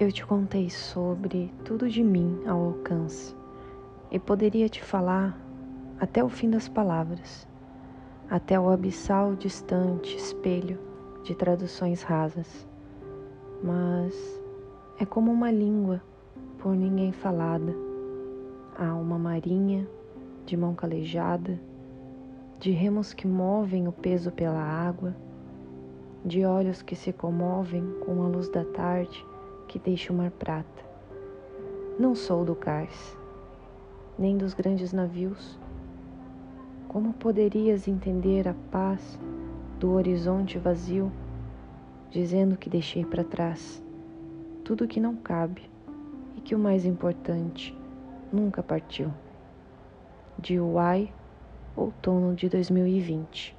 Eu te contei sobre tudo de mim ao alcance e poderia te falar até o fim das palavras, até o abissal distante espelho de traduções rasas. Mas é como uma língua por ninguém falada, a alma marinha, de mão calejada, de remos que movem o peso pela água, de olhos que se comovem com a luz da tarde que deixa o mar prata. Não sou do cais, nem dos grandes navios. Como poderias entender a paz do horizonte vazio, dizendo que deixei para trás tudo que não cabe e que o mais importante nunca partiu? De Uai, outono de 2020.